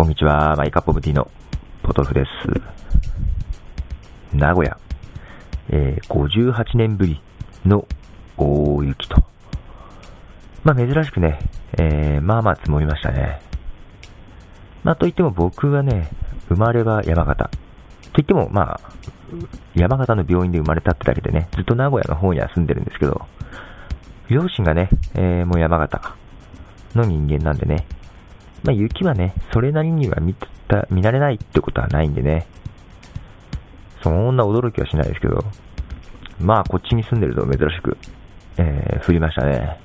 こんにちは、 My Cup of Tea のポトフです。名古屋、えー、58年ぶりの大雪と。まあ珍しくね、えー、まあまあ積もりましたね。まあといっても僕はね、生まれは山形。といってもまあ、山形の病院で生まれたってだけでね、ずっと名古屋の方には住んでるんですけど、両親がね、えー、もう山形の人間なんでね、まあ、雪はね、それなりには見た、見慣れないってことはないんでね、そんな驚きはしないですけど、まあ、こっちに住んでると珍しく、えー、降りましたね。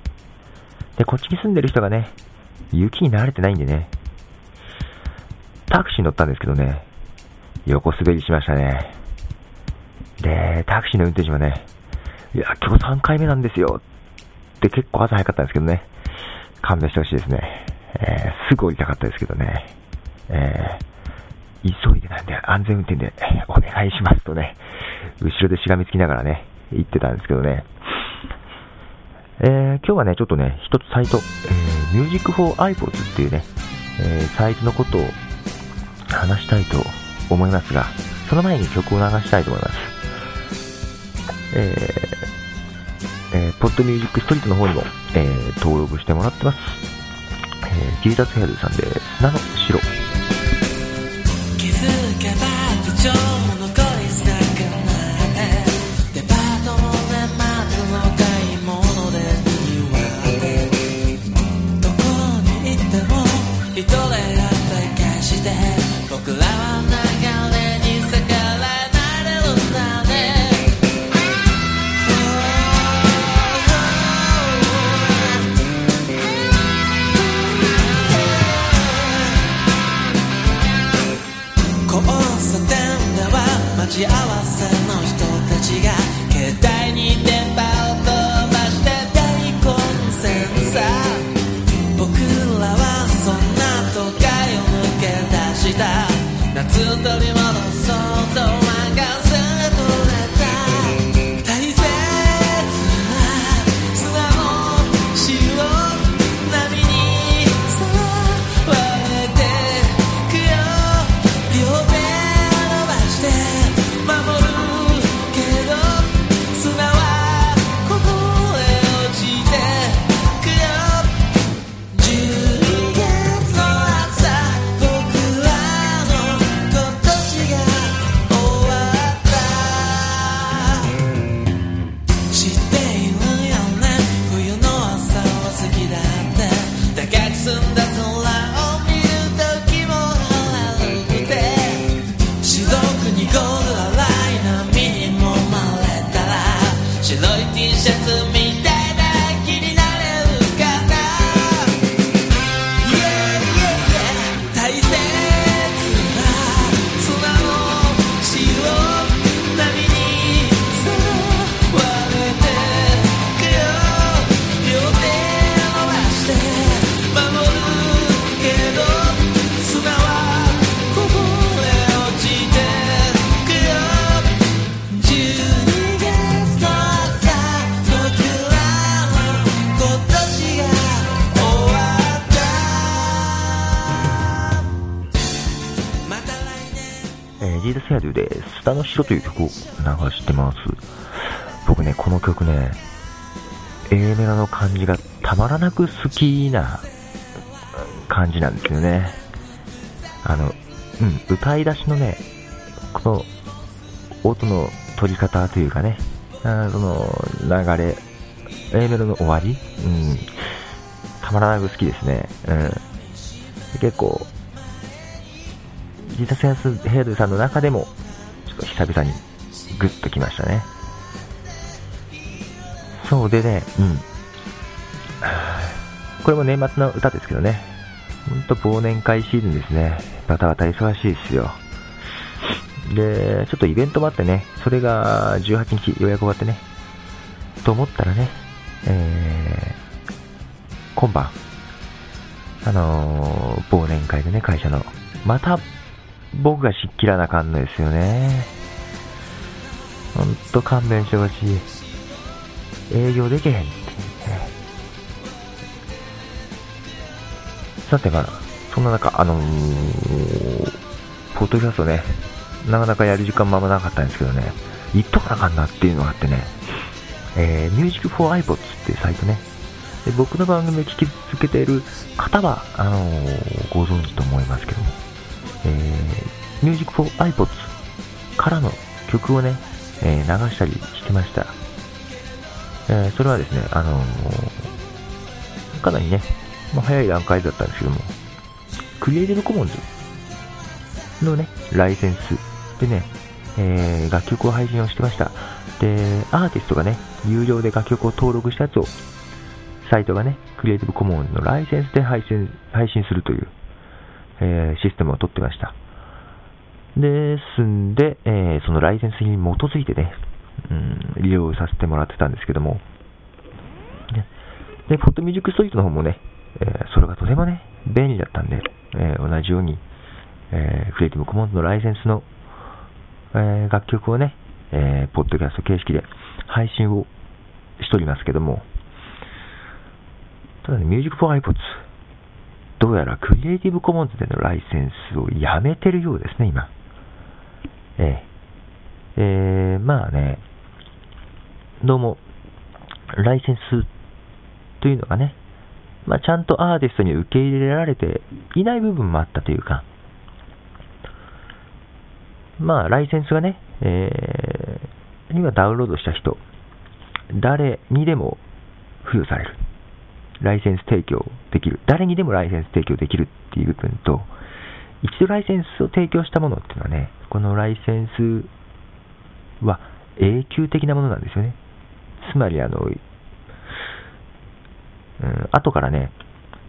で、こっちに住んでる人がね、雪に慣れてないんでね、タクシー乗ったんですけどね、横滑りしましたね。で、タクシーの運転手もね、いや、今日3回目なんですよって結構朝早かったんですけどね、勘弁してほしいですね。えー、すぐ降りたかったですけどね、えー、急いでなんで安全運転でお願いしますとね、後ろでしがみつきながらね、言ってたんですけどね、えー、今日はね、ちょっとね、一つサイト、えー、Music for iPods っていうね、えー、サイトのことを話したいと思いますが、その前に曲を流したいと思います。えー、えー、ポッドミュージックストリートの方にも、えー、登録してもらってます。えー、ギータスヘアルさんです。なの白待ち合わせの人たちが携帯に電波を飛ばして大混戦さ。僕らはそんな都会を抜け出した。夏を取り戻す下の城という曲を流してます。僕ね、この曲ね、A メロの感じがたまらなく好きな感じなんですよね。あの、うん、歌い出しのね、この音の取り方というかね、あその流れ、A メロの終わり、うん、たまらなく好きですね。うん、結構、ジタセンスヘイドさんの中でもちょっと久々にグッときましたね。そうでね、うん。これも年末の歌ですけどね。ほんと忘年会シーズンですね。バタバタ忙しいですよ。で、ちょっとイベントもあってね、それが18日予約終わってね、と思ったらね、えー、今晩、あのー、忘年会でね、会社の、また僕がしっきらなかんのですよね。ほんと勘弁してほしい。営業できへんって、ね。さてまあ、そんな中、あのー、ポッドキャストね、なかなかやる時間もあんまなかったんですけどね、言っとかなあかんなっていうのがあってね、えー、Music for iPods っていうサイトね、で僕の番組を聞き続けている方は、あのー、ご存知と思いますけども、えー、Music for iPods からの曲をね、えー、流したりしてました。えー、それはですね、あのー、かなりね、まあ、早い段階だったんですけども、クリエイティブコモンズのね、ライセンスでね、えー、楽曲を配信をしてました。で、アーティストがね、有料で楽曲を登録したやつを、サイトがね、クリエイティブコモンズのライセンスで配信配信するという、えー、システムを取ってました。ですんで、えー、そのライセンスに基づいてね、うん、利用させてもらってたんですけども、ね、で、ポッドミュージックストリートの方もね、えー、それがとてもね、便利だったんで、えー、同じように、えクリエイティブコモンズのライセンスの、え楽曲をね、えポッドキャスト形式で配信をしておりますけども、ただね、ミュージックフォー iPods、どうやらクリエイティブコモンズでのライセンスをやめてるようですね、今。えー、えー、まあね、どうも、ライセンスというのがね、まあ、ちゃんとアーティストに受け入れられていない部分もあったというか、まあ、ライセンスがね、えー、今ダウンロードした人、誰にでも付与される。ライセンス提供できる。誰にでもライセンス提供できるっていう部分と、一度ライセンスを提供したものっていうのはね、このライセンスは永久的なものなんですよね。つまり、あの、うん、後からね、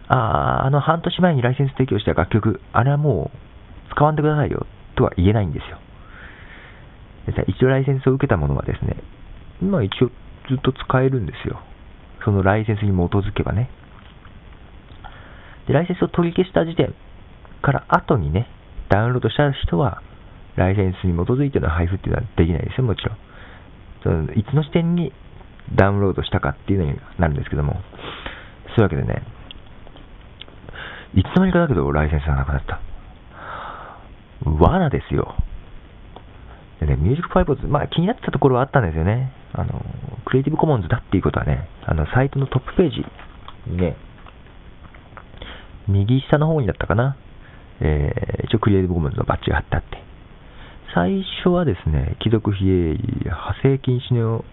ああ、あの半年前にライセンス提供した楽曲、あれはもう使わんでくださいよとは言えないんですよ。一度ライセンスを受けたものはですね、まあ一応ずっと使えるんですよ。そのライセンスに基づけばね。で、ライセンスを取り消した時点から後にね、ダウンロードした人は、ライセンスに基づいての配布っていうのはできないですよ、もちろん。そのいつの時点にダウンロードしたかっていうのになるんですけども、そういうわけでね、いつの間にかだけどライセンスがなくなった。罠ですよ。でね、ミュージックファイブズ、まあ気になってたところはあったんですよね。あの、クリエイティブコモンズだっていうことはね、あの、サイトのトップページにね、右下の方にだったかな、えー、一応クリエイティブコモンズのバッジが貼ってあって、最初はですね、貴族非営利、派生禁止の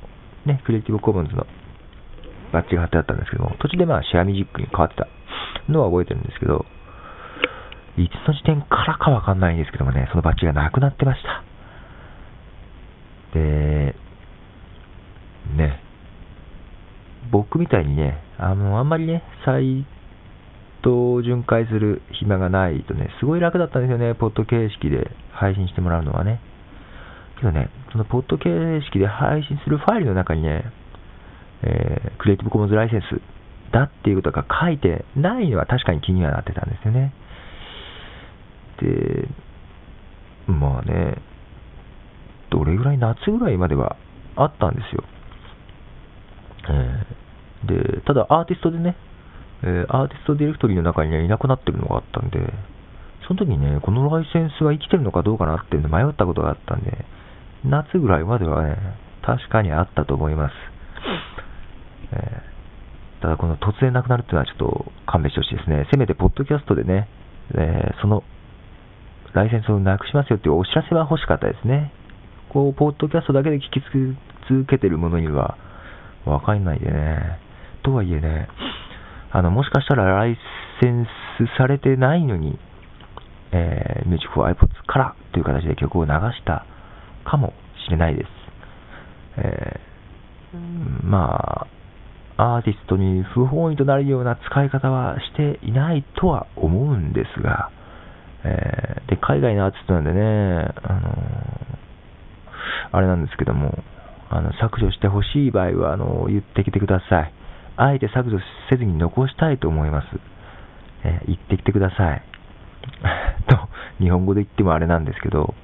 ね、クリエイティブコモンズのバッジが貼ってあったんですけども、途中でまあシェアミジックに変わってたのは覚えてるんですけど、いつの時点からかわかんないんですけどもね、そのバッジがなくなってました。で、ね、僕みたいにね、あの、あんまりね、サイトを巡回する暇がないとね、すごい楽だったんですよね、ポッド形式で配信してもらうのはね。けどね、そのポッド形式で配信するファイルの中にね、えー、クリエイティブコモンズライセンスだっていうことが書いてないのは確かに気にはなってたんですよね。で、まあね、どれぐらい夏ぐらいまではあったんですよ。えー、で、ただアーティストでね、え、アーティストディレクトリーの中にね、いなくなってるのがあったんで、その時にね、このライセンスが生きてるのかどうかなっていうの迷ったことがあったんで、夏ぐらいまではね、確かにあったと思います。えー、ただこの突然なくなるっていうのはちょっと勘弁してほしいですね。せめてポッドキャストでね、えー、そのライセンスをなくしますよっていうお知らせは欲しかったですね。こう、ポッドキャストだけで聞き続けてるものには、わかんないでね。とはいえね、あの、もしかしたらライセンスされてないのに、えー、ミュージック for iPods からという形で曲を流したかもしれないです。えー、まあ、アーティストに不本意となるような使い方はしていないとは思うんですが、えー、で、海外のアーティストなんでね、あのあれなんですけども、あの削除してほしい場合はあの言ってきてください。あえて削除せずに残したいと思います。えー、言ってきてください。と、日本語で言ってもあれなんですけど、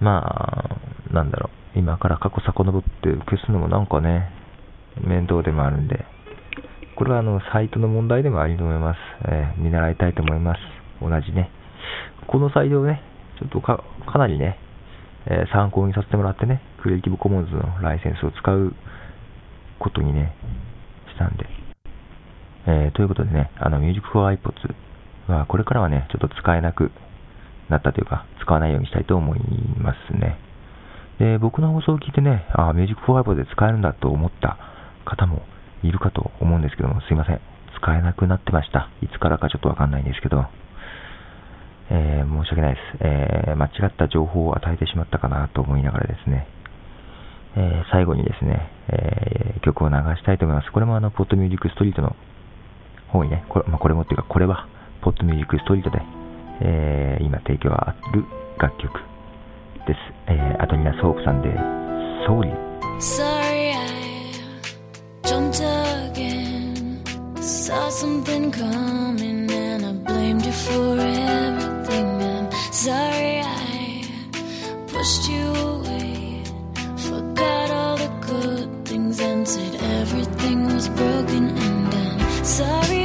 まあ、なんだろう、今から過去遡って消すのもなんかね、面倒でもあるんで、これはあの、サイトの問題でもあると思います。えー、見習いたいと思います。同じね。このサイトをね、ちょっとか、かなりね、えー、参考にさせてもらってね、クリエイティブコモンズのライセンスを使うことにね、したんで。えー、ということでね、あの、Music for iPods は、これからはね、ちょっと使えなくなったというか、使わないようにしたいと思いますね。で、僕の放送を聞いてね、あ、Music for iPods で使えるんだと思った方もいるかと思うんですけども、すいません。使えなくなってました。いつからかちょっとわかんないんですけど、えー、申し訳ないです、えー、間違った情報を与えてしまったかなと思いながらですね、え、最後にですね、え曲を流したいと思います。これもあの、ポッドミュージックストリートの方にね、これ,、まあ、これもっていうか、これは、ポッドミュージックストリートで、え今提供がある楽曲です。えアトニナ・ソープさんで、ソーリー。Something coming and I'm sorry.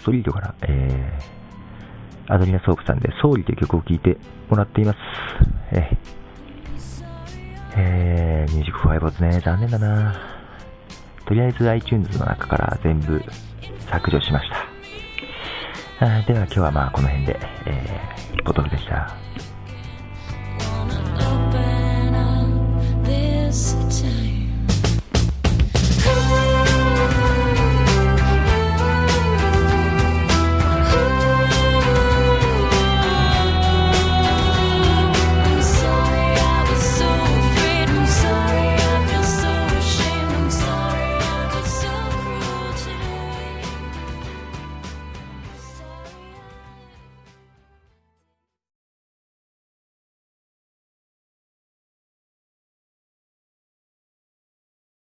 ストリートから、えー、アドリナ・ソープさんで総理という曲を聴いてもらっています。えー、えー、ミュージックファイボズね、残念だなとりあえず iTunes の中から全部削除しました。あでは今日はまあこの辺で、えー、ボトルでした。